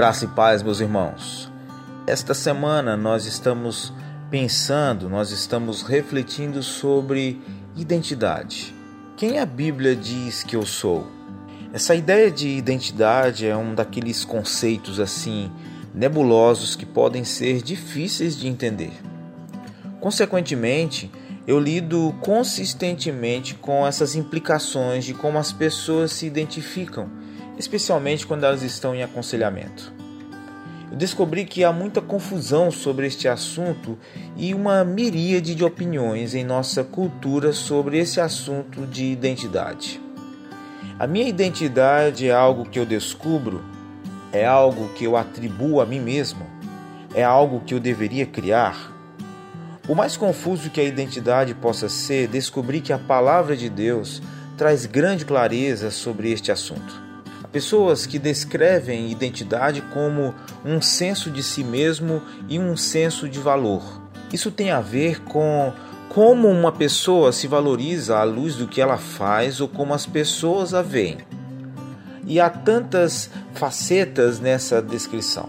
Graça e paz, meus irmãos. Esta semana nós estamos pensando, nós estamos refletindo sobre identidade. Quem a Bíblia diz que eu sou? Essa ideia de identidade é um daqueles conceitos assim nebulosos que podem ser difíceis de entender. Consequentemente, eu lido consistentemente com essas implicações de como as pessoas se identificam especialmente quando elas estão em aconselhamento. Eu descobri que há muita confusão sobre este assunto e uma miríade de opiniões em nossa cultura sobre esse assunto de identidade. A minha identidade é algo que eu descubro, é algo que eu atribuo a mim mesmo, é algo que eu deveria criar. O mais confuso que a identidade possa ser, descobri que a palavra de Deus traz grande clareza sobre este assunto. Pessoas que descrevem identidade como um senso de si mesmo e um senso de valor. Isso tem a ver com como uma pessoa se valoriza à luz do que ela faz ou como as pessoas a veem. E há tantas facetas nessa descrição.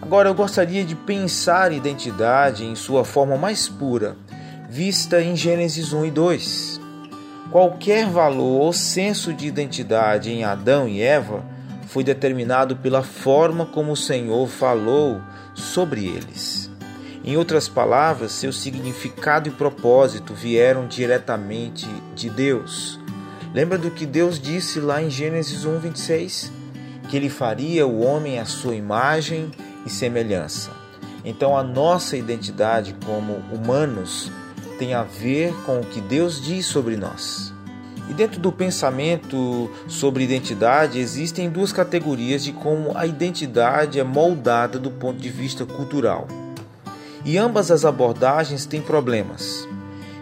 Agora eu gostaria de pensar identidade em sua forma mais pura, vista em Gênesis 1 e 2. Qualquer valor ou senso de identidade em Adão e Eva foi determinado pela forma como o Senhor falou sobre eles. Em outras palavras, seu significado e propósito vieram diretamente de Deus. Lembra do que Deus disse lá em Gênesis 1:26, que ele faria o homem à sua imagem e semelhança. Então a nossa identidade como humanos tem a ver com o que Deus diz sobre nós. E dentro do pensamento sobre identidade existem duas categorias de como a identidade é moldada do ponto de vista cultural. E ambas as abordagens têm problemas.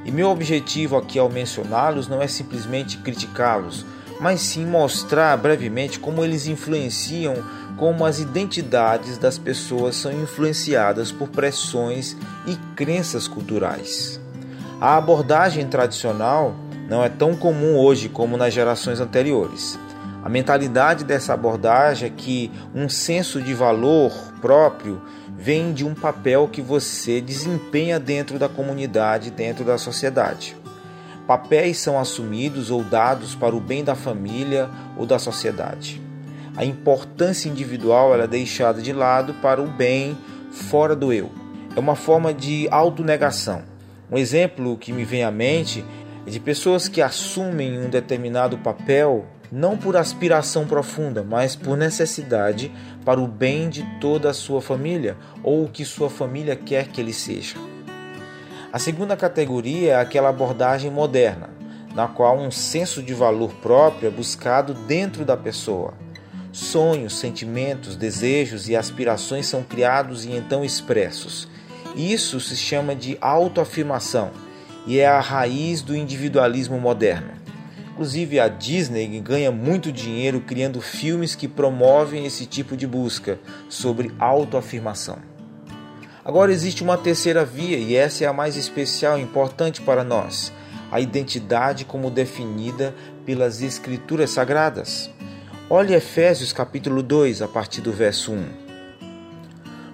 E meu objetivo aqui ao mencioná-los não é simplesmente criticá-los, mas sim mostrar brevemente como eles influenciam como as identidades das pessoas são influenciadas por pressões e crenças culturais. A abordagem tradicional não é tão comum hoje como nas gerações anteriores. A mentalidade dessa abordagem é que um senso de valor próprio vem de um papel que você desempenha dentro da comunidade, dentro da sociedade. Papéis são assumidos ou dados para o bem da família ou da sociedade. A importância individual é deixada de lado para o bem fora do eu. É uma forma de autonegação. Um exemplo que me vem à mente é de pessoas que assumem um determinado papel não por aspiração profunda, mas por necessidade para o bem de toda a sua família ou o que sua família quer que ele seja. A segunda categoria é aquela abordagem moderna, na qual um senso de valor próprio é buscado dentro da pessoa. Sonhos, sentimentos, desejos e aspirações são criados e então expressos isso se chama de autoafirmação e é a raiz do individualismo moderno. Inclusive, a Disney ganha muito dinheiro criando filmes que promovem esse tipo de busca sobre autoafirmação. Agora existe uma terceira via e essa é a mais especial e importante para nós: a identidade como definida pelas Escrituras Sagradas. Olhe Efésios capítulo 2, a partir do verso 1.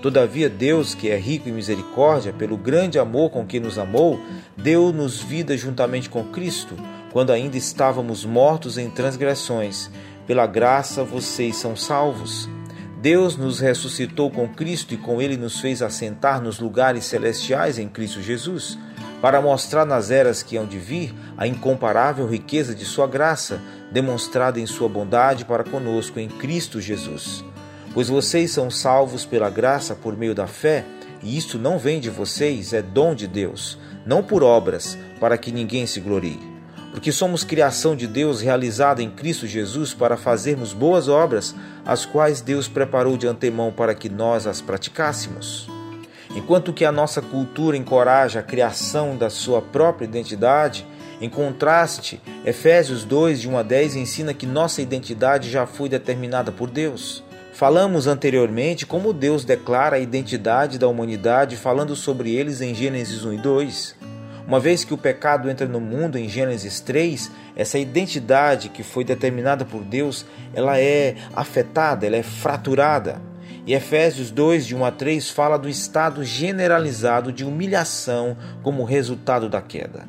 Todavia, Deus, que é rico em misericórdia, pelo grande amor com que nos amou, deu-nos vida juntamente com Cristo, quando ainda estávamos mortos em transgressões. Pela graça vocês são salvos. Deus nos ressuscitou com Cristo e com Ele nos fez assentar nos lugares celestiais em Cristo Jesus, para mostrar nas eras que hão de vir a incomparável riqueza de Sua graça, demonstrada em Sua bondade para conosco em Cristo Jesus. Pois vocês são salvos pela graça por meio da fé, e isto não vem de vocês, é dom de Deus, não por obras, para que ninguém se glorie. Porque somos criação de Deus realizada em Cristo Jesus para fazermos boas obras, as quais Deus preparou de antemão para que nós as praticássemos. Enquanto que a nossa cultura encoraja a criação da sua própria identidade, em contraste, Efésios 2, de 1 a 10 ensina que nossa identidade já foi determinada por Deus. Falamos anteriormente como Deus declara a identidade da humanidade falando sobre eles em Gênesis 1 e 2. Uma vez que o pecado entra no mundo em Gênesis 3, essa identidade que foi determinada por Deus, ela é afetada, ela é fraturada. E Efésios 2, de 1 a 3, fala do estado generalizado de humilhação como resultado da queda.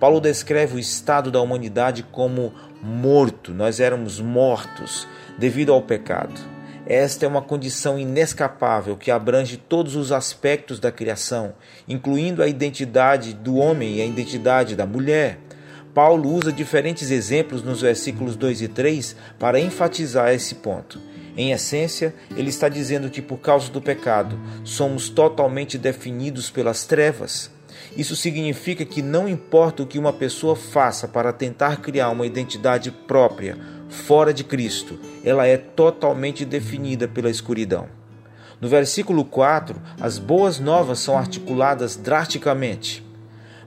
Paulo descreve o estado da humanidade como morto, nós éramos mortos devido ao pecado. Esta é uma condição inescapável que abrange todos os aspectos da criação, incluindo a identidade do homem e a identidade da mulher. Paulo usa diferentes exemplos nos versículos 2 e 3 para enfatizar esse ponto. Em essência, ele está dizendo que por causa do pecado somos totalmente definidos pelas trevas. Isso significa que não importa o que uma pessoa faça para tentar criar uma identidade própria fora de Cristo, ela é totalmente definida pela escuridão. No versículo 4, as boas novas são articuladas drasticamente.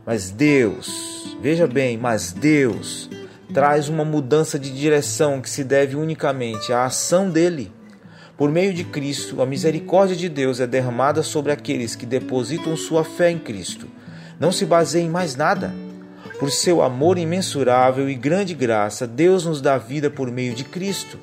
Mas Deus, veja bem, mas Deus traz uma mudança de direção que se deve unicamente à ação dele. Por meio de Cristo, a misericórdia de Deus é derramada sobre aqueles que depositam sua fé em Cristo não se baseie em mais nada. Por seu amor imensurável e grande graça, Deus nos dá vida por meio de Cristo.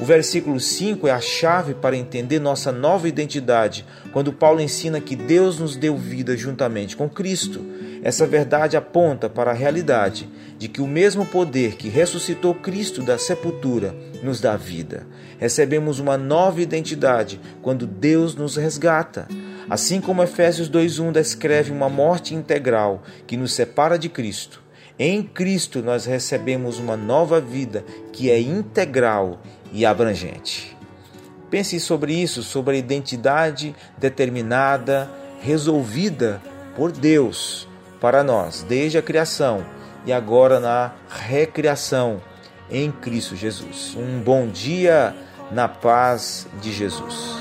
O versículo 5 é a chave para entender nossa nova identidade, quando Paulo ensina que Deus nos deu vida juntamente com Cristo. Essa verdade aponta para a realidade de que o mesmo poder que ressuscitou Cristo da sepultura nos dá vida. Recebemos uma nova identidade quando Deus nos resgata. Assim como Efésios 2:1 descreve uma morte integral que nos separa de Cristo, em Cristo nós recebemos uma nova vida que é integral e abrangente. Pense sobre isso, sobre a identidade determinada, resolvida por Deus para nós, desde a criação e agora na recriação em Cristo Jesus. Um bom dia na paz de Jesus.